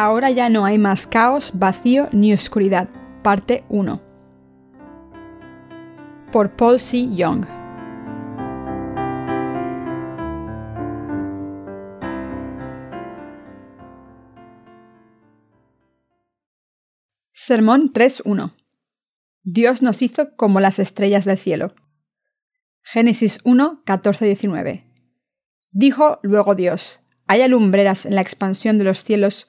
Ahora ya no hay más caos, vacío ni oscuridad. Parte 1. Por Paul C. Young. Sermón 3.1. Dios nos hizo como las estrellas del cielo. Génesis 1, 14-19. Dijo luego Dios, haya lumbreras en la expansión de los cielos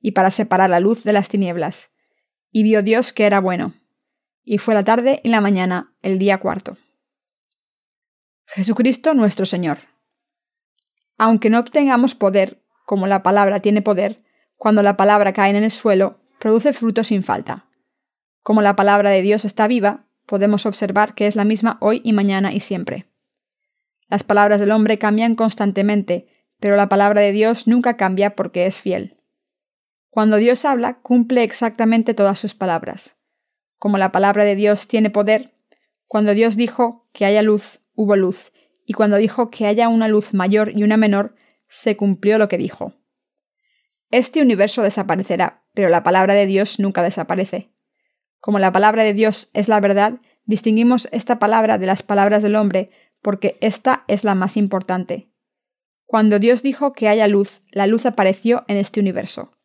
y para separar la luz de las tinieblas. Y vio Dios que era bueno. Y fue la tarde y la mañana, el día cuarto. Jesucristo nuestro Señor. Aunque no obtengamos poder, como la palabra tiene poder, cuando la palabra cae en el suelo, produce fruto sin falta. Como la palabra de Dios está viva, podemos observar que es la misma hoy y mañana y siempre. Las palabras del hombre cambian constantemente, pero la palabra de Dios nunca cambia porque es fiel. Cuando Dios habla, cumple exactamente todas sus palabras. Como la palabra de Dios tiene poder, cuando Dios dijo que haya luz, hubo luz, y cuando dijo que haya una luz mayor y una menor, se cumplió lo que dijo. Este universo desaparecerá, pero la palabra de Dios nunca desaparece. Como la palabra de Dios es la verdad, distinguimos esta palabra de las palabras del hombre porque esta es la más importante. Cuando Dios dijo que haya luz, la luz apareció en este universo.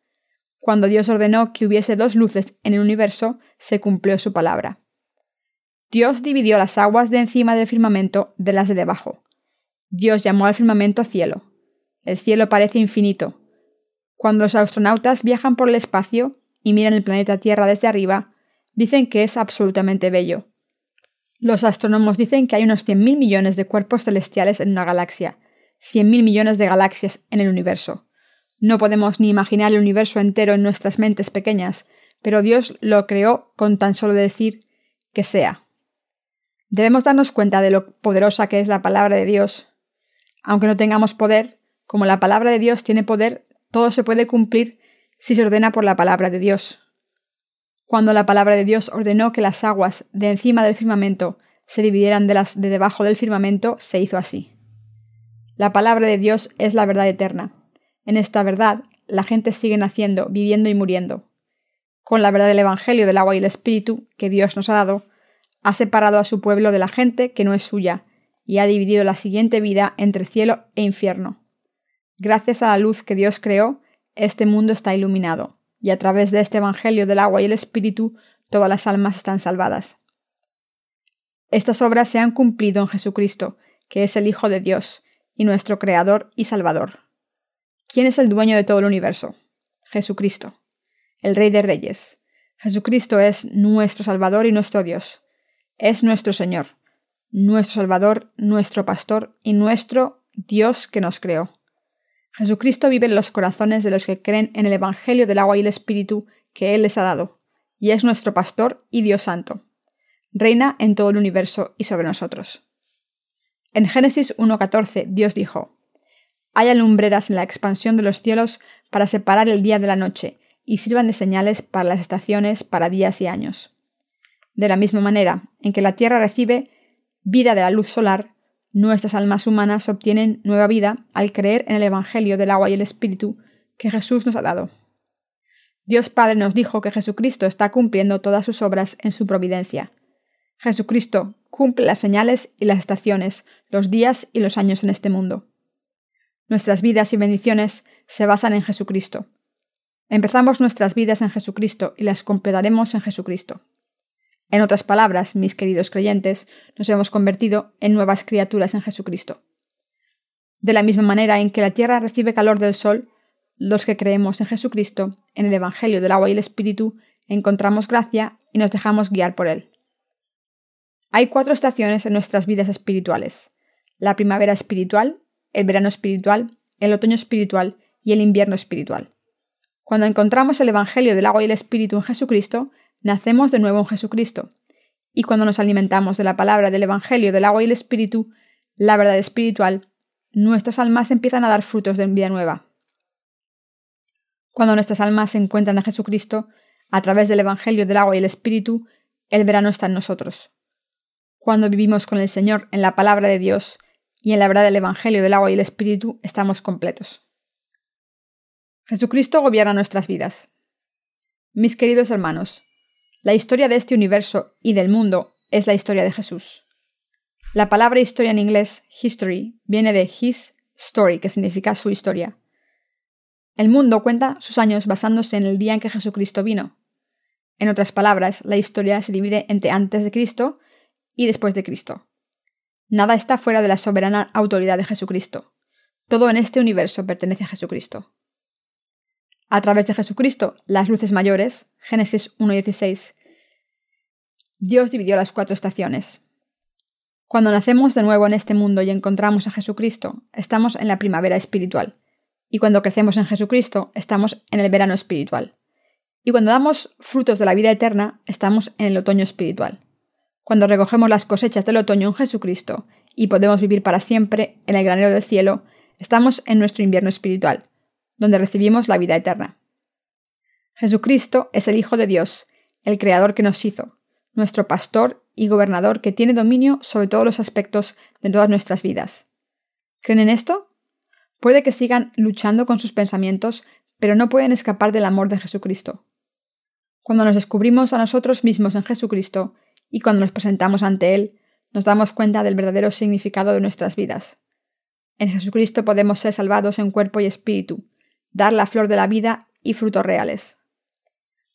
Cuando Dios ordenó que hubiese dos luces en el universo, se cumplió su palabra. Dios dividió las aguas de encima del firmamento de las de debajo. Dios llamó al firmamento cielo. El cielo parece infinito. Cuando los astronautas viajan por el espacio y miran el planeta Tierra desde arriba, dicen que es absolutamente bello. Los astrónomos dicen que hay unos 100.000 millones de cuerpos celestiales en una galaxia, 100.000 millones de galaxias en el universo. No podemos ni imaginar el universo entero en nuestras mentes pequeñas, pero Dios lo creó con tan solo decir que sea. Debemos darnos cuenta de lo poderosa que es la palabra de Dios. Aunque no tengamos poder, como la palabra de Dios tiene poder, todo se puede cumplir si se ordena por la palabra de Dios. Cuando la palabra de Dios ordenó que las aguas de encima del firmamento se dividieran de las de debajo del firmamento, se hizo así. La palabra de Dios es la verdad eterna. En esta verdad, la gente sigue naciendo, viviendo y muriendo. Con la verdad del Evangelio del agua y el Espíritu que Dios nos ha dado, ha separado a su pueblo de la gente que no es suya, y ha dividido la siguiente vida entre cielo e infierno. Gracias a la luz que Dios creó, este mundo está iluminado, y a través de este Evangelio del agua y el Espíritu, todas las almas están salvadas. Estas obras se han cumplido en Jesucristo, que es el Hijo de Dios, y nuestro Creador y Salvador. ¿Quién es el dueño de todo el universo? Jesucristo, el Rey de Reyes. Jesucristo es nuestro Salvador y nuestro Dios. Es nuestro Señor, nuestro Salvador, nuestro Pastor y nuestro Dios que nos creó. Jesucristo vive en los corazones de los que creen en el Evangelio del agua y el Espíritu que Él les ha dado, y es nuestro Pastor y Dios Santo. Reina en todo el universo y sobre nosotros. En Génesis 1.14 Dios dijo, haya lumbreras en la expansión de los cielos para separar el día de la noche, y sirvan de señales para las estaciones, para días y años. De la misma manera en que la Tierra recibe vida de la luz solar, nuestras almas humanas obtienen nueva vida al creer en el Evangelio del agua y el Espíritu que Jesús nos ha dado. Dios Padre nos dijo que Jesucristo está cumpliendo todas sus obras en su providencia. Jesucristo cumple las señales y las estaciones, los días y los años en este mundo. Nuestras vidas y bendiciones se basan en Jesucristo. Empezamos nuestras vidas en Jesucristo y las completaremos en Jesucristo. En otras palabras, mis queridos creyentes, nos hemos convertido en nuevas criaturas en Jesucristo. De la misma manera en que la tierra recibe calor del sol, los que creemos en Jesucristo, en el Evangelio del agua y el Espíritu, encontramos gracia y nos dejamos guiar por él. Hay cuatro estaciones en nuestras vidas espirituales. La primavera espiritual, el verano espiritual, el otoño espiritual y el invierno espiritual. Cuando encontramos el Evangelio del agua y el Espíritu en Jesucristo, nacemos de nuevo en Jesucristo. Y cuando nos alimentamos de la palabra del Evangelio del agua y el Espíritu, la verdad espiritual, nuestras almas empiezan a dar frutos de vida nueva. Cuando nuestras almas se encuentran a Jesucristo, a través del Evangelio del agua y el Espíritu, el verano está en nosotros. Cuando vivimos con el Señor en la palabra de Dios y en la verdad del Evangelio del agua y el Espíritu, estamos completos. Jesucristo gobierna nuestras vidas. Mis queridos hermanos, la historia de este universo y del mundo es la historia de Jesús. La palabra historia en inglés, history, viene de his story, que significa su historia. El mundo cuenta sus años basándose en el día en que Jesucristo vino. En otras palabras, la historia se divide entre antes de Cristo y después de Cristo. Nada está fuera de la soberana autoridad de Jesucristo. Todo en este universo pertenece a Jesucristo. A través de Jesucristo, las luces mayores, Génesis 1.16, Dios dividió las cuatro estaciones. Cuando nacemos de nuevo en este mundo y encontramos a Jesucristo, estamos en la primavera espiritual. Y cuando crecemos en Jesucristo, estamos en el verano espiritual. Y cuando damos frutos de la vida eterna, estamos en el otoño espiritual. Cuando recogemos las cosechas del otoño en Jesucristo y podemos vivir para siempre en el granero del cielo, estamos en nuestro invierno espiritual, donde recibimos la vida eterna. Jesucristo es el Hijo de Dios, el Creador que nos hizo, nuestro pastor y gobernador que tiene dominio sobre todos los aspectos de todas nuestras vidas. ¿Creen en esto? Puede que sigan luchando con sus pensamientos, pero no pueden escapar del amor de Jesucristo. Cuando nos descubrimos a nosotros mismos en Jesucristo, y cuando nos presentamos ante Él, nos damos cuenta del verdadero significado de nuestras vidas. En Jesucristo podemos ser salvados en cuerpo y espíritu, dar la flor de la vida y frutos reales.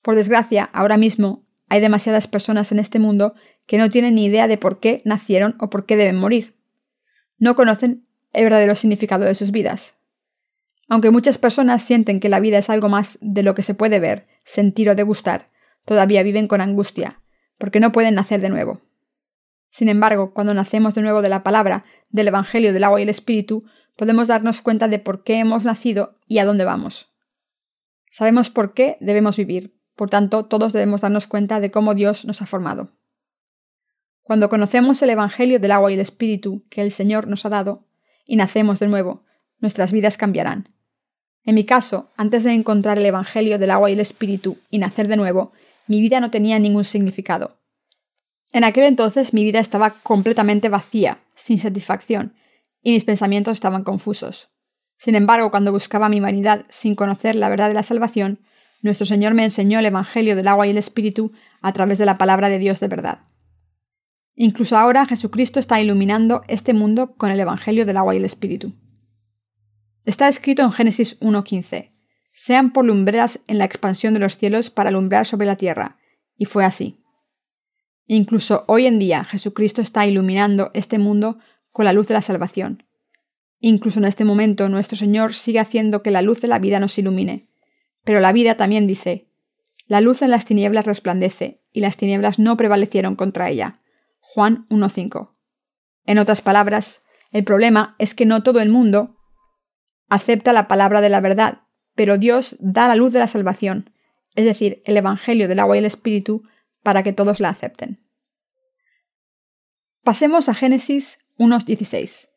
Por desgracia, ahora mismo hay demasiadas personas en este mundo que no tienen ni idea de por qué nacieron o por qué deben morir. No conocen el verdadero significado de sus vidas. Aunque muchas personas sienten que la vida es algo más de lo que se puede ver, sentir o degustar, todavía viven con angustia, porque no pueden nacer de nuevo. Sin embargo, cuando nacemos de nuevo de la palabra, del Evangelio del agua y el Espíritu, podemos darnos cuenta de por qué hemos nacido y a dónde vamos. Sabemos por qué debemos vivir, por tanto, todos debemos darnos cuenta de cómo Dios nos ha formado. Cuando conocemos el Evangelio del agua y el Espíritu que el Señor nos ha dado, y nacemos de nuevo, nuestras vidas cambiarán. En mi caso, antes de encontrar el Evangelio del agua y el Espíritu y nacer de nuevo, mi vida no tenía ningún significado. En aquel entonces mi vida estaba completamente vacía, sin satisfacción, y mis pensamientos estaban confusos. Sin embargo, cuando buscaba mi humanidad sin conocer la verdad de la salvación, nuestro Señor me enseñó el Evangelio del agua y el Espíritu a través de la palabra de Dios de verdad. Incluso ahora Jesucristo está iluminando este mundo con el Evangelio del agua y el Espíritu. Está escrito en Génesis 1.15 sean por lumbreras en la expansión de los cielos para alumbrar sobre la tierra. Y fue así. Incluso hoy en día Jesucristo está iluminando este mundo con la luz de la salvación. Incluso en este momento nuestro Señor sigue haciendo que la luz de la vida nos ilumine. Pero la vida también dice, la luz en las tinieblas resplandece, y las tinieblas no prevalecieron contra ella. Juan 1.5. En otras palabras, el problema es que no todo el mundo acepta la palabra de la verdad pero Dios da la luz de la salvación, es decir, el Evangelio del agua y el Espíritu, para que todos la acepten. Pasemos a Génesis 1.16.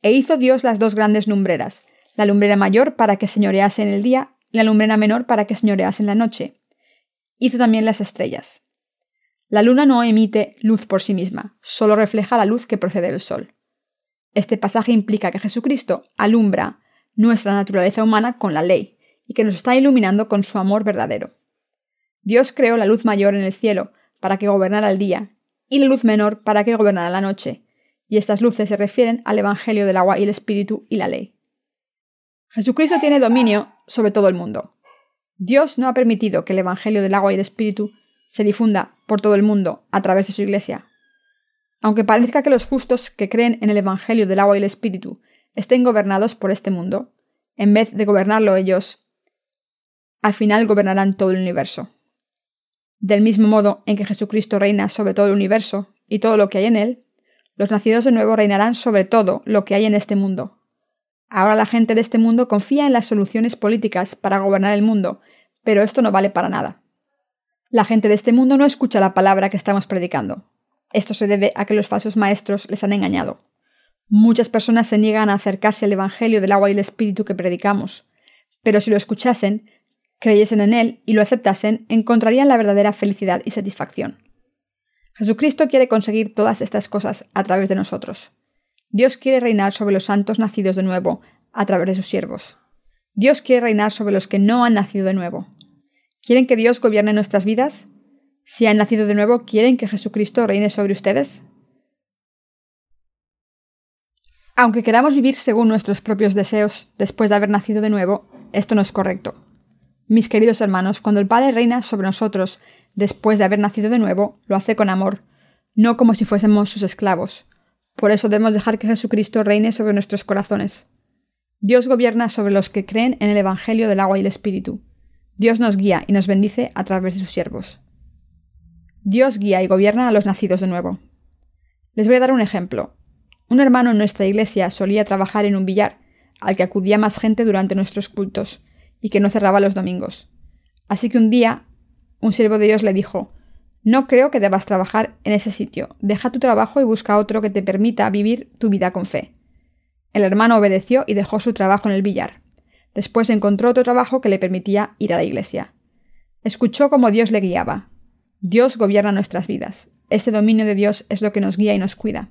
E hizo Dios las dos grandes lumbreras, la lumbrera mayor para que señorease en el día y la lumbrera menor para que señorease en la noche. Hizo también las estrellas. La luna no emite luz por sí misma, solo refleja la luz que procede del sol. Este pasaje implica que Jesucristo alumbra nuestra naturaleza humana con la ley, y que nos está iluminando con su amor verdadero. Dios creó la luz mayor en el cielo para que gobernara el día, y la luz menor para que gobernara la noche, y estas luces se refieren al Evangelio del agua y el Espíritu y la ley. Jesucristo tiene dominio sobre todo el mundo. Dios no ha permitido que el Evangelio del agua y el Espíritu se difunda por todo el mundo a través de su Iglesia. Aunque parezca que los justos que creen en el Evangelio del agua y el Espíritu estén gobernados por este mundo, en vez de gobernarlo ellos, al final gobernarán todo el universo. Del mismo modo en que Jesucristo reina sobre todo el universo y todo lo que hay en él, los nacidos de nuevo reinarán sobre todo lo que hay en este mundo. Ahora la gente de este mundo confía en las soluciones políticas para gobernar el mundo, Pero esto no vale para nada. La gente de este mundo no escucha la palabra que estamos predicando. Esto se debe a que los falsos maestros les han engañado. Muchas personas se niegan a acercarse al Evangelio del agua y el Espíritu que predicamos, pero si lo escuchasen, creyesen en él y lo aceptasen, encontrarían la verdadera felicidad y satisfacción. Jesucristo quiere conseguir todas estas cosas a través de nosotros. Dios quiere reinar sobre los santos nacidos de nuevo a través de sus siervos. Dios quiere reinar sobre los que no han nacido de nuevo. ¿Quieren que Dios gobierne nuestras vidas? Si han nacido de nuevo, ¿quieren que Jesucristo reine sobre ustedes? Aunque queramos vivir según nuestros propios deseos después de haber nacido de nuevo, esto no es correcto. Mis queridos hermanos, cuando el Padre reina sobre nosotros después de haber nacido de nuevo, lo hace con amor, no como si fuésemos sus esclavos. Por eso debemos dejar que Jesucristo reine sobre nuestros corazones. Dios gobierna sobre los que creen en el Evangelio del agua y el Espíritu. Dios nos guía y nos bendice a través de sus siervos. Dios guía y gobierna a los nacidos de nuevo. Les voy a dar un ejemplo. Un hermano en nuestra iglesia solía trabajar en un billar, al que acudía más gente durante nuestros cultos, y que no cerraba los domingos. Así que un día, un siervo de Dios le dijo No creo que debas trabajar en ese sitio. Deja tu trabajo y busca otro que te permita vivir tu vida con fe. El hermano obedeció y dejó su trabajo en el billar. Después encontró otro trabajo que le permitía ir a la iglesia. Escuchó cómo Dios le guiaba. Dios gobierna nuestras vidas. Este dominio de Dios es lo que nos guía y nos cuida.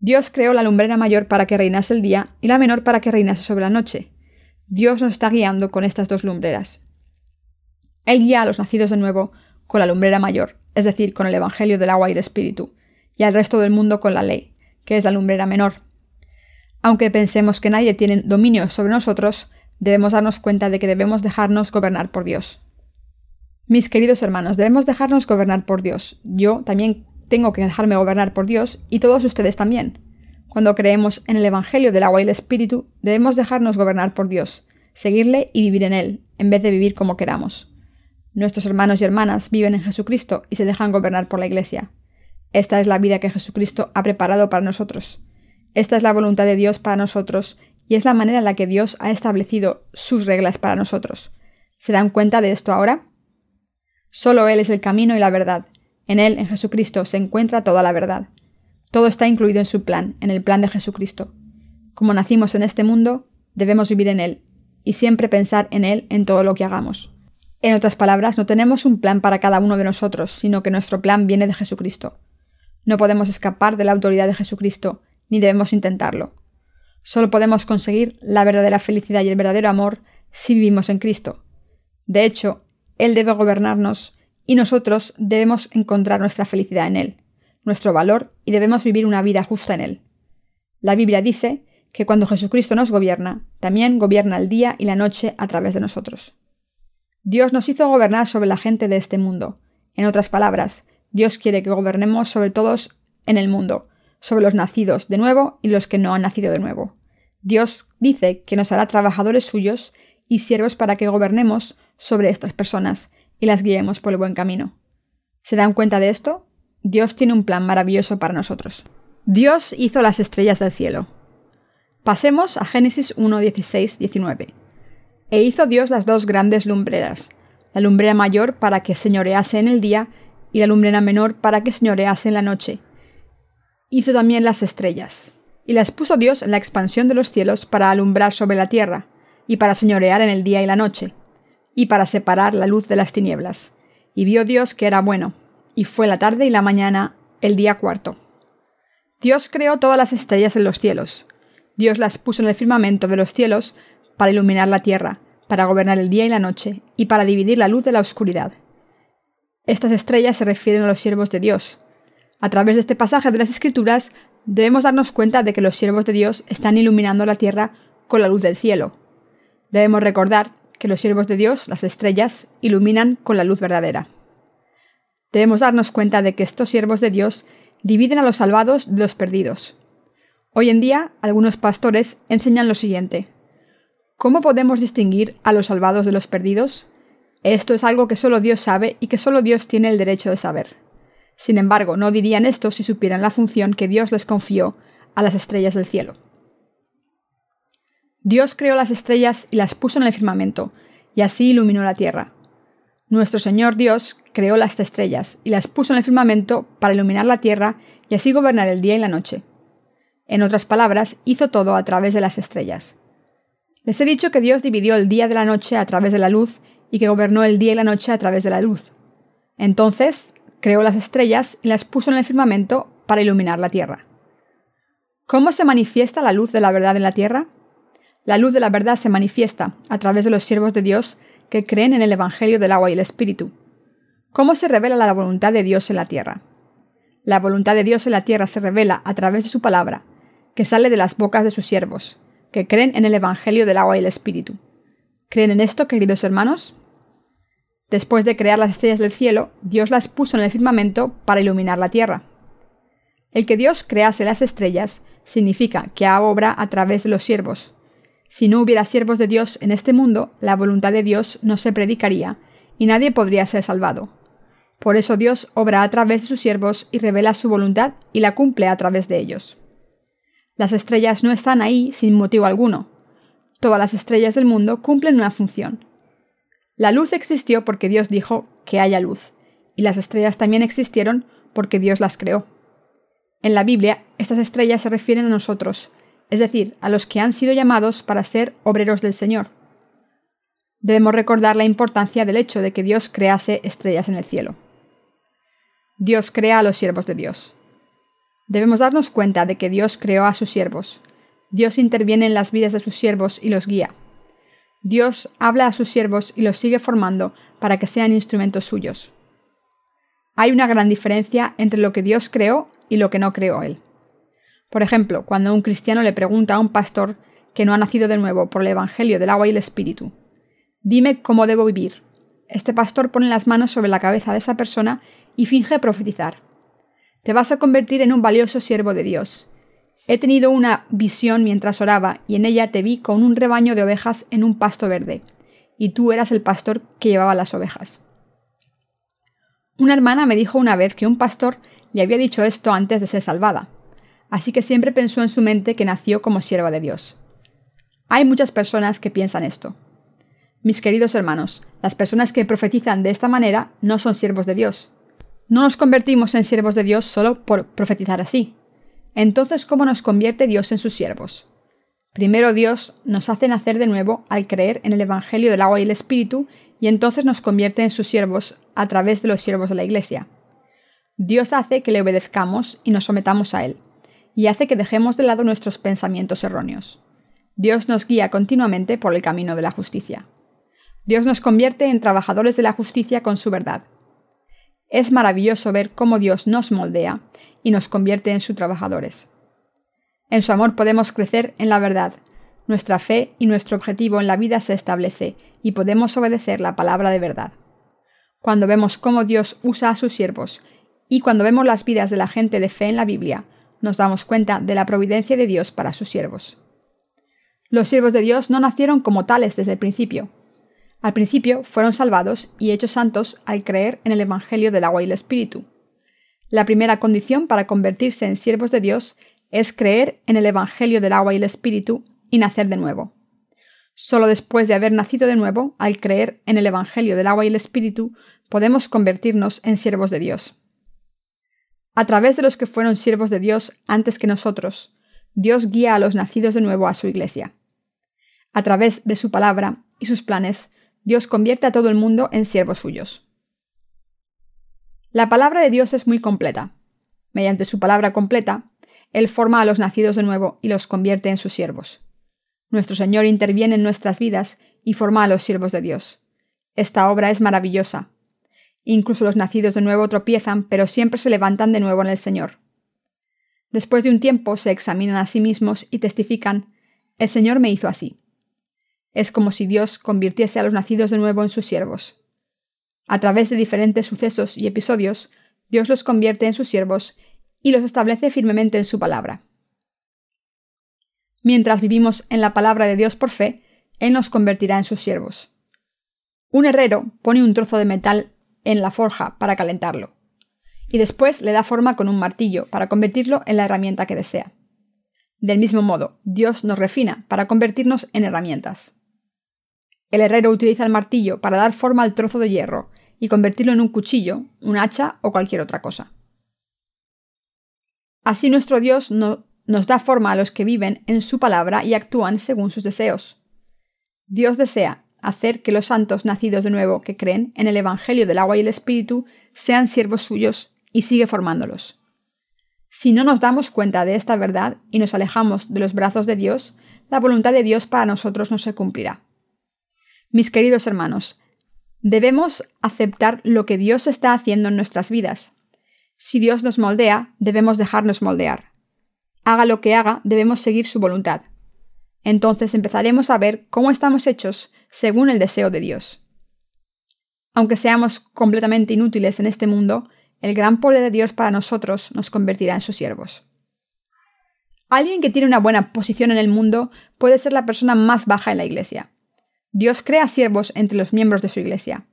Dios creó la lumbrera mayor para que reinase el día y la menor para que reinase sobre la noche. Dios nos está guiando con estas dos lumbreras. Él guía a los nacidos de nuevo con la lumbrera mayor, es decir, con el Evangelio del agua y el Espíritu, y al resto del mundo con la ley, que es la lumbrera menor. Aunque pensemos que nadie tiene dominio sobre nosotros, debemos darnos cuenta de que debemos dejarnos gobernar por Dios. Mis queridos hermanos, debemos dejarnos gobernar por Dios. Yo también tengo que dejarme gobernar por Dios y todos ustedes también. Cuando creemos en el Evangelio del agua y el Espíritu, debemos dejarnos gobernar por Dios, seguirle y vivir en Él, en vez de vivir como queramos. Nuestros hermanos y hermanas viven en Jesucristo y se dejan gobernar por la Iglesia. Esta es la vida que Jesucristo ha preparado para nosotros. Esta es la voluntad de Dios para nosotros y es la manera en la que Dios ha establecido sus reglas para nosotros. ¿Se dan cuenta de esto ahora? Solo Él es el camino y la verdad, en Él, en Jesucristo, se encuentra toda la verdad. Todo está incluido en su plan, en el plan de Jesucristo. Como nacimos en este mundo, debemos vivir en Él, y siempre pensar en Él en todo lo que hagamos. En otras palabras, no tenemos un plan para cada uno de nosotros, sino que nuestro plan viene de Jesucristo. No podemos escapar de la autoridad de Jesucristo, ni debemos intentarlo. Solo podemos conseguir la verdadera felicidad y el verdadero amor si vivimos en Cristo. De hecho, Él debe gobernarnos y nosotros debemos encontrar nuestra felicidad en Él, nuestro valor y debemos vivir una vida justa en Él. La Biblia dice que cuando Jesucristo nos gobierna, también gobierna el día y la noche a través de nosotros. Dios nos hizo gobernar sobre la gente de este mundo. En otras palabras, Dios quiere que gobernemos sobre todos en el mundo, sobre los nacidos de nuevo y los que no han nacido de nuevo. Dios dice que nos hará trabajadores suyos y siervos para que gobernemos sobre estas personas y las guiemos por el buen camino. ¿Se dan cuenta de esto? Dios tiene un plan maravilloso para nosotros. Dios hizo las estrellas del cielo. Pasemos a Génesis 1, 16, 19. E hizo Dios las dos grandes lumbreras, la lumbrera mayor para que señorease en el día y la lumbrera menor para que señorease en la noche. Hizo también las estrellas, y las puso Dios en la expansión de los cielos para alumbrar sobre la tierra, y para señorear en el día y la noche y para separar la luz de las tinieblas. Y vio Dios que era bueno, y fue la tarde y la mañana el día cuarto. Dios creó todas las estrellas en los cielos. Dios las puso en el firmamento de los cielos para iluminar la tierra, para gobernar el día y la noche, y para dividir la luz de la oscuridad. Estas estrellas se refieren a los siervos de Dios. A través de este pasaje de las Escrituras debemos darnos cuenta de que los siervos de Dios están iluminando la tierra con la luz del cielo. Debemos recordar que los siervos de Dios, las estrellas, iluminan con la luz verdadera. Debemos darnos cuenta de que estos siervos de Dios dividen a los salvados de los perdidos. Hoy en día, algunos pastores enseñan lo siguiente. ¿Cómo podemos distinguir a los salvados de los perdidos? Esto es algo que solo Dios sabe y que solo Dios tiene el derecho de saber. Sin embargo, no dirían esto si supieran la función que Dios les confió a las estrellas del cielo. Dios creó las estrellas y las puso en el firmamento, y así iluminó la tierra. Nuestro Señor Dios creó las estrellas y las puso en el firmamento para iluminar la tierra y así gobernar el día y la noche. En otras palabras, hizo todo a través de las estrellas. Les he dicho que Dios dividió el día de la noche a través de la luz y que gobernó el día y la noche a través de la luz. Entonces, creó las estrellas y las puso en el firmamento para iluminar la tierra. ¿Cómo se manifiesta la luz de la verdad en la tierra? La luz de la verdad se manifiesta a través de los siervos de Dios que creen en el Evangelio del agua y el Espíritu. ¿Cómo se revela la voluntad de Dios en la tierra? La voluntad de Dios en la tierra se revela a través de su palabra, que sale de las bocas de sus siervos, que creen en el Evangelio del agua y el Espíritu. ¿Creen en esto, queridos hermanos? Después de crear las estrellas del cielo, Dios las puso en el firmamento para iluminar la tierra. El que Dios crease las estrellas significa que obra a través de los siervos. Si no hubiera siervos de Dios en este mundo, la voluntad de Dios no se predicaría y nadie podría ser salvado. Por eso Dios obra a través de sus siervos y revela su voluntad y la cumple a través de ellos. Las estrellas no están ahí sin motivo alguno. Todas las estrellas del mundo cumplen una función. La luz existió porque Dios dijo que haya luz, y las estrellas también existieron porque Dios las creó. En la Biblia, estas estrellas se refieren a nosotros, es decir, a los que han sido llamados para ser obreros del Señor. Debemos recordar la importancia del hecho de que Dios crease estrellas en el cielo. Dios crea a los siervos de Dios. Debemos darnos cuenta de que Dios creó a sus siervos. Dios interviene en las vidas de sus siervos y los guía. Dios habla a sus siervos y los sigue formando para que sean instrumentos suyos. Hay una gran diferencia entre lo que Dios creó y lo que no creó Él. Por ejemplo, cuando un cristiano le pregunta a un pastor que no ha nacido de nuevo por el Evangelio del agua y el Espíritu, dime cómo debo vivir. Este pastor pone las manos sobre la cabeza de esa persona y finge profetizar. Te vas a convertir en un valioso siervo de Dios. He tenido una visión mientras oraba y en ella te vi con un rebaño de ovejas en un pasto verde, y tú eras el pastor que llevaba las ovejas. Una hermana me dijo una vez que un pastor le había dicho esto antes de ser salvada, así que siempre pensó en su mente que nació como sierva de Dios. Hay muchas personas que piensan esto. Mis queridos hermanos, las personas que profetizan de esta manera no son siervos de Dios. No nos convertimos en siervos de Dios solo por profetizar así. Entonces, ¿cómo nos convierte Dios en sus siervos? Primero Dios nos hace nacer de nuevo al creer en el Evangelio del agua y el Espíritu, y entonces nos convierte en sus siervos a través de los siervos de la Iglesia. Dios hace que le obedezcamos y nos sometamos a Él, y hace que dejemos de lado nuestros pensamientos erróneos. Dios nos guía continuamente por el camino de la justicia. Dios nos convierte en trabajadores de la justicia con su verdad. Es maravilloso ver cómo Dios nos moldea y nos convierte en sus trabajadores. En su amor podemos crecer en la verdad. Nuestra fe y nuestro objetivo en la vida se establece y podemos obedecer la palabra de verdad. Cuando vemos cómo Dios usa a sus siervos y cuando vemos las vidas de la gente de fe en la Biblia, nos damos cuenta de la providencia de Dios para sus siervos. Los siervos de Dios no nacieron como tales desde el principio. Al principio fueron salvados y hechos santos al creer en el Evangelio del agua y el Espíritu. La primera condición para convertirse en siervos de Dios es creer en el Evangelio del agua y el Espíritu y nacer de nuevo. Solo después de haber nacido de nuevo, al creer en el Evangelio del agua y el Espíritu, podemos convertirnos en siervos de Dios. A través de los que fueron siervos de Dios antes que nosotros, Dios guía a los nacidos de nuevo a su iglesia. A través de su palabra y sus planes, Dios convierte a todo el mundo en siervos suyos. La palabra de Dios es muy completa. Mediante su palabra completa, Él forma a los nacidos de nuevo y los convierte en sus siervos. Nuestro Señor interviene en nuestras vidas y forma a los siervos de Dios. Esta obra es maravillosa. Incluso los nacidos de nuevo tropiezan, pero siempre se levantan de nuevo en el Señor. Después de un tiempo se examinan a sí mismos y testifican, el Señor me hizo así. Es como si Dios convirtiese a los nacidos de nuevo en sus siervos. A través de diferentes sucesos y episodios, Dios los convierte en sus siervos y los establece firmemente en su palabra. Mientras vivimos en la palabra de Dios por fe, Él nos convertirá en sus siervos. Un herrero pone un trozo de metal en la forja para calentarlo, y después le da forma con un martillo para convertirlo en la herramienta que desea. Del mismo modo, Dios nos refina para convertirnos en herramientas. El herrero utiliza el martillo para dar forma al trozo de hierro y convertirlo en un cuchillo, un hacha o cualquier otra cosa. Así nuestro Dios no, nos da forma a los que viven en su palabra y actúan según sus deseos. Dios desea hacer que los santos nacidos de nuevo que creen en el Evangelio del agua y el Espíritu sean siervos suyos y sigue formándolos. Si no nos damos cuenta de esta verdad y nos alejamos de los brazos de Dios, la voluntad de Dios para nosotros no se cumplirá. Mis queridos hermanos, debemos aceptar lo que Dios está haciendo en nuestras vidas. Si Dios nos moldea, debemos dejarnos moldear. Haga lo que haga, debemos seguir su voluntad. Entonces empezaremos a ver cómo estamos hechos según el deseo de Dios. Aunque seamos completamente inútiles en este mundo, el gran poder de Dios para nosotros nos convertirá en sus siervos. Alguien que tiene una buena posición en el mundo puede ser la persona más baja en la Iglesia. Dios crea siervos entre los miembros de su Iglesia.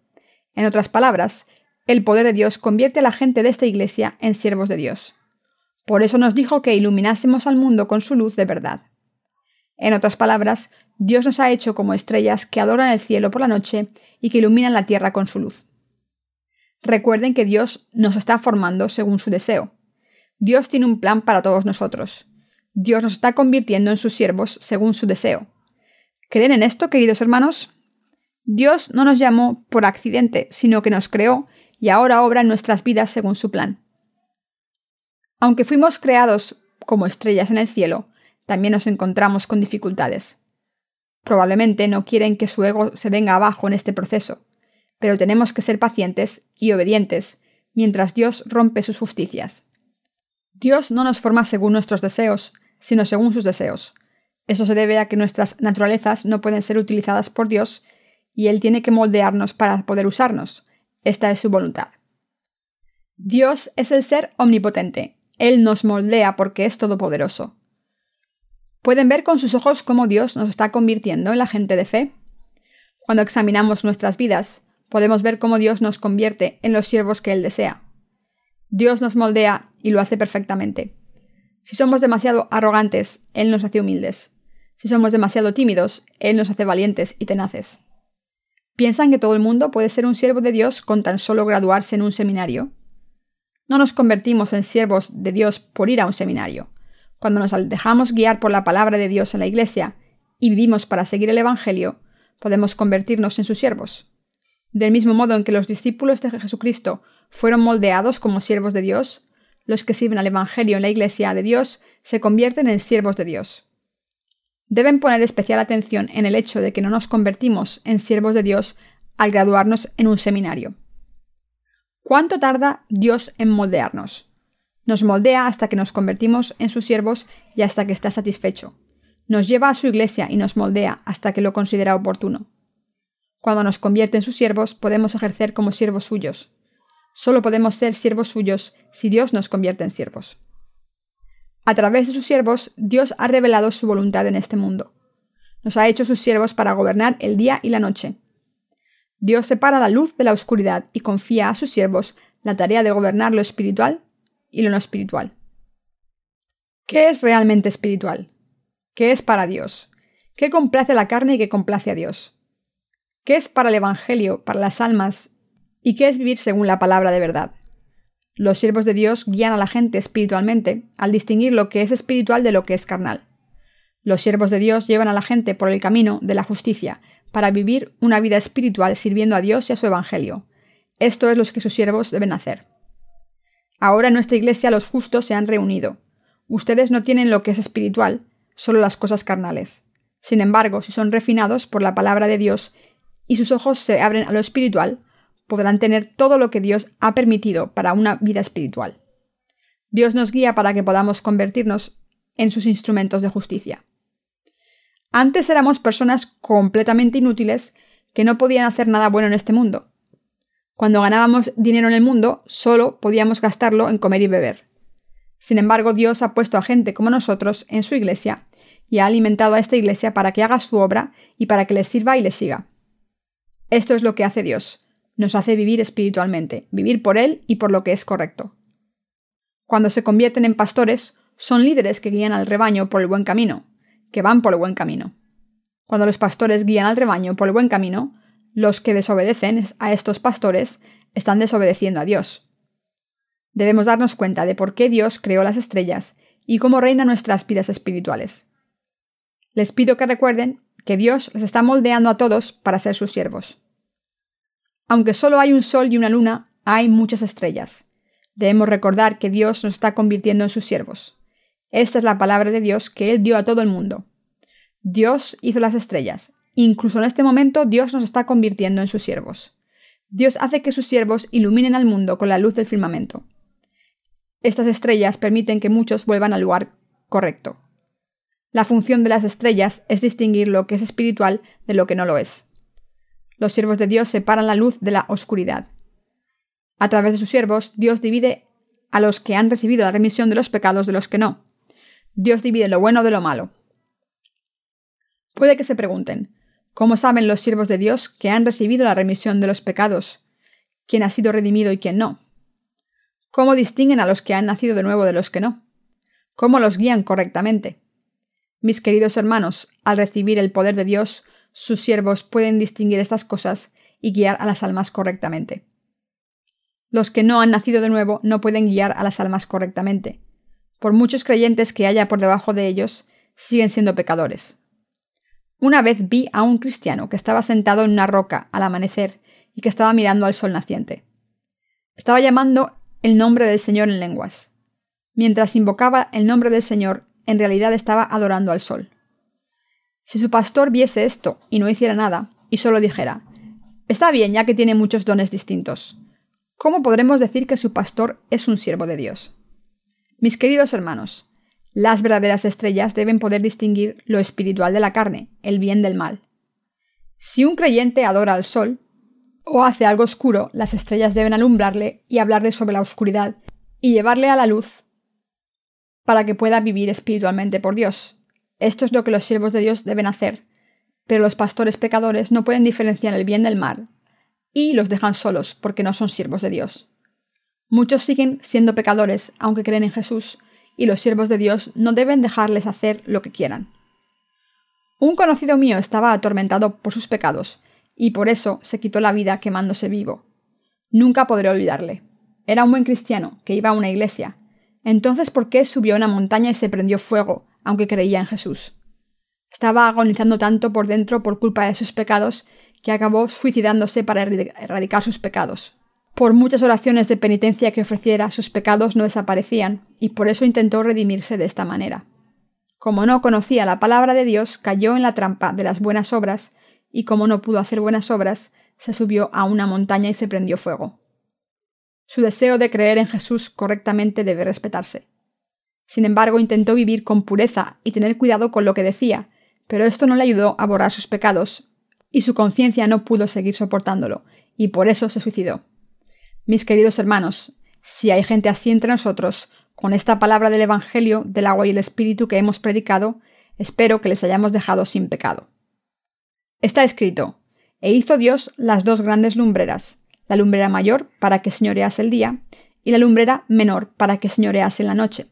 En otras palabras, el poder de Dios convierte a la gente de esta Iglesia en siervos de Dios. Por eso nos dijo que iluminásemos al mundo con su luz de verdad. En otras palabras, Dios nos ha hecho como estrellas que adoran el cielo por la noche y que iluminan la tierra con su luz. Recuerden que Dios nos está formando según su deseo. Dios tiene un plan para todos nosotros. Dios nos está convirtiendo en sus siervos según su deseo. ¿Creen en esto, queridos hermanos? Dios no nos llamó por accidente, sino que nos creó y ahora obra en nuestras vidas según su plan. Aunque fuimos creados como estrellas en el cielo, también nos encontramos con dificultades. Probablemente no quieren que su ego se venga abajo en este proceso, pero tenemos que ser pacientes y obedientes mientras Dios rompe sus justicias. Dios no nos forma según nuestros deseos, sino según sus deseos. Eso se debe a que nuestras naturalezas no pueden ser utilizadas por Dios y Él tiene que moldearnos para poder usarnos. Esta es su voluntad. Dios es el ser omnipotente. Él nos moldea porque es todopoderoso. ¿Pueden ver con sus ojos cómo Dios nos está convirtiendo en la gente de fe? Cuando examinamos nuestras vidas, podemos ver cómo Dios nos convierte en los siervos que Él desea. Dios nos moldea y lo hace perfectamente. Si somos demasiado arrogantes, Él nos hace humildes. Si somos demasiado tímidos, Él nos hace valientes y tenaces. ¿Piensan que todo el mundo puede ser un siervo de Dios con tan solo graduarse en un seminario? No nos convertimos en siervos de Dios por ir a un seminario. Cuando nos dejamos guiar por la palabra de Dios en la Iglesia y vivimos para seguir el Evangelio, podemos convertirnos en sus siervos. Del mismo modo en que los discípulos de Jesucristo fueron moldeados como siervos de Dios, los que sirven al Evangelio en la Iglesia de Dios se convierten en siervos de Dios. Deben poner especial atención en el hecho de que no nos convertimos en siervos de Dios al graduarnos en un seminario. ¿Cuánto tarda Dios en moldearnos? Nos moldea hasta que nos convertimos en sus siervos y hasta que está satisfecho. Nos lleva a su iglesia y nos moldea hasta que lo considera oportuno. Cuando nos convierte en sus siervos, podemos ejercer como siervos suyos. Solo podemos ser siervos suyos si Dios nos convierte en siervos. A través de sus siervos, Dios ha revelado su voluntad en este mundo. Nos ha hecho sus siervos para gobernar el día y la noche. Dios separa la luz de la oscuridad y confía a sus siervos la tarea de gobernar lo espiritual y lo no espiritual. ¿Qué es realmente espiritual? ¿Qué es para Dios? ¿Qué complace a la carne y qué complace a Dios? ¿Qué es para el Evangelio, para las almas? ¿Y qué es vivir según la palabra de verdad? Los siervos de Dios guían a la gente espiritualmente al distinguir lo que es espiritual de lo que es carnal. Los siervos de Dios llevan a la gente por el camino de la justicia para vivir una vida espiritual sirviendo a Dios y a su Evangelio. Esto es lo que sus siervos deben hacer. Ahora en nuestra iglesia los justos se han reunido. Ustedes no tienen lo que es espiritual, solo las cosas carnales. Sin embargo, si son refinados por la palabra de Dios y sus ojos se abren a lo espiritual, podrán tener todo lo que Dios ha permitido para una vida espiritual. Dios nos guía para que podamos convertirnos en sus instrumentos de justicia. Antes éramos personas completamente inútiles que no podían hacer nada bueno en este mundo. Cuando ganábamos dinero en el mundo, solo podíamos gastarlo en comer y beber. Sin embargo, Dios ha puesto a gente como nosotros en su iglesia y ha alimentado a esta iglesia para que haga su obra y para que le sirva y le siga. Esto es lo que hace Dios. Nos hace vivir espiritualmente, vivir por Él y por lo que es correcto. Cuando se convierten en pastores, son líderes que guían al rebaño por el buen camino, que van por el buen camino. Cuando los pastores guían al rebaño por el buen camino, los que desobedecen a estos pastores están desobedeciendo a Dios. Debemos darnos cuenta de por qué Dios creó las estrellas y cómo reina nuestras vidas espirituales. Les pido que recuerden que Dios les está moldeando a todos para ser sus siervos. Aunque solo hay un sol y una luna, hay muchas estrellas. Debemos recordar que Dios nos está convirtiendo en sus siervos. Esta es la palabra de Dios que Él dio a todo el mundo. Dios hizo las estrellas. Incluso en este momento Dios nos está convirtiendo en sus siervos. Dios hace que sus siervos iluminen al mundo con la luz del firmamento. Estas estrellas permiten que muchos vuelvan al lugar correcto. La función de las estrellas es distinguir lo que es espiritual de lo que no lo es. Los siervos de Dios separan la luz de la oscuridad. A través de sus siervos, Dios divide a los que han recibido la remisión de los pecados de los que no. Dios divide lo bueno de lo malo. Puede que se pregunten, ¿cómo saben los siervos de Dios que han recibido la remisión de los pecados? ¿Quién ha sido redimido y quién no? ¿Cómo distinguen a los que han nacido de nuevo de los que no? ¿Cómo los guían correctamente? Mis queridos hermanos, al recibir el poder de Dios, sus siervos pueden distinguir estas cosas y guiar a las almas correctamente. Los que no han nacido de nuevo no pueden guiar a las almas correctamente. Por muchos creyentes que haya por debajo de ellos, siguen siendo pecadores. Una vez vi a un cristiano que estaba sentado en una roca al amanecer y que estaba mirando al sol naciente. Estaba llamando el nombre del Señor en lenguas. Mientras invocaba el nombre del Señor, en realidad estaba adorando al sol. Si su pastor viese esto y no hiciera nada, y solo dijera, Está bien ya que tiene muchos dones distintos. ¿Cómo podremos decir que su pastor es un siervo de Dios? Mis queridos hermanos, las verdaderas estrellas deben poder distinguir lo espiritual de la carne, el bien del mal. Si un creyente adora al sol, o hace algo oscuro, las estrellas deben alumbrarle y hablarle sobre la oscuridad y llevarle a la luz para que pueda vivir espiritualmente por Dios. Esto es lo que los siervos de Dios deben hacer, pero los pastores pecadores no pueden diferenciar el bien del mal y los dejan solos porque no son siervos de Dios. Muchos siguen siendo pecadores aunque creen en Jesús y los siervos de Dios no deben dejarles hacer lo que quieran. Un conocido mío estaba atormentado por sus pecados y por eso se quitó la vida quemándose vivo. Nunca podré olvidarle. Era un buen cristiano, que iba a una iglesia. Entonces, ¿por qué subió a una montaña y se prendió fuego, aunque creía en Jesús? Estaba agonizando tanto por dentro por culpa de sus pecados que acabó suicidándose para erradicar sus pecados. Por muchas oraciones de penitencia que ofreciera, sus pecados no desaparecían, y por eso intentó redimirse de esta manera. Como no conocía la palabra de Dios, cayó en la trampa de las buenas obras y como no pudo hacer buenas obras, se subió a una montaña y se prendió fuego. Su deseo de creer en Jesús correctamente debe respetarse. Sin embargo, intentó vivir con pureza y tener cuidado con lo que decía, pero esto no le ayudó a borrar sus pecados, y su conciencia no pudo seguir soportándolo, y por eso se suicidó. Mis queridos hermanos, si hay gente así entre nosotros, con esta palabra del Evangelio del agua y el Espíritu que hemos predicado, espero que les hayamos dejado sin pecado. Está escrito, e hizo Dios las dos grandes lumbreras, la lumbrera mayor para que señorease el día, y la lumbrera menor para que señorease la noche.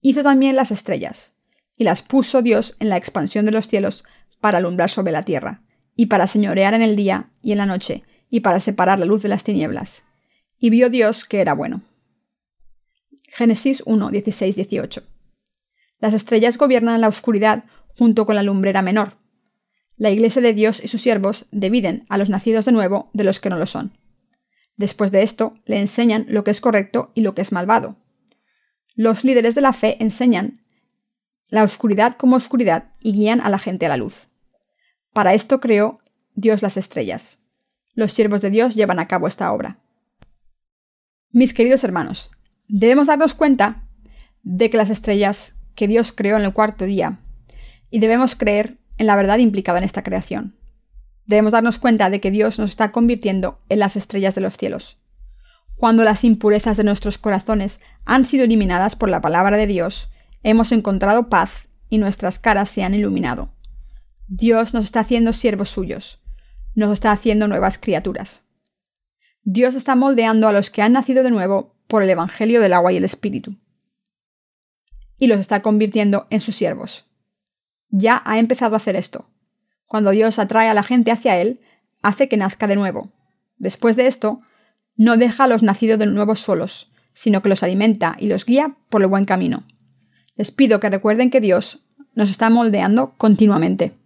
Hizo también las estrellas, y las puso Dios en la expansión de los cielos para alumbrar sobre la tierra, y para señorear en el día y en la noche, y para separar la luz de las tinieblas. Y vio Dios que era bueno. Génesis 1, 16, 18. Las estrellas gobiernan la oscuridad junto con la lumbrera menor, la Iglesia de Dios y sus siervos dividen a los nacidos de nuevo de los que no lo son. Después de esto, le enseñan lo que es correcto y lo que es malvado. Los líderes de la fe enseñan la oscuridad como oscuridad y guían a la gente a la luz. Para esto creó Dios las estrellas. Los siervos de Dios llevan a cabo esta obra. Mis queridos hermanos, debemos darnos cuenta de que las estrellas que Dios creó en el cuarto día, y debemos creer en la verdad implicada en esta creación. Debemos darnos cuenta de que Dios nos está convirtiendo en las estrellas de los cielos. Cuando las impurezas de nuestros corazones han sido eliminadas por la palabra de Dios, hemos encontrado paz y nuestras caras se han iluminado. Dios nos está haciendo siervos suyos, nos está haciendo nuevas criaturas. Dios está moldeando a los que han nacido de nuevo por el Evangelio del agua y el Espíritu, y los está convirtiendo en sus siervos ya ha empezado a hacer esto. Cuando Dios atrae a la gente hacia Él, hace que nazca de nuevo. Después de esto, no deja a los nacidos de nuevos solos, sino que los alimenta y los guía por el buen camino. Les pido que recuerden que Dios nos está moldeando continuamente.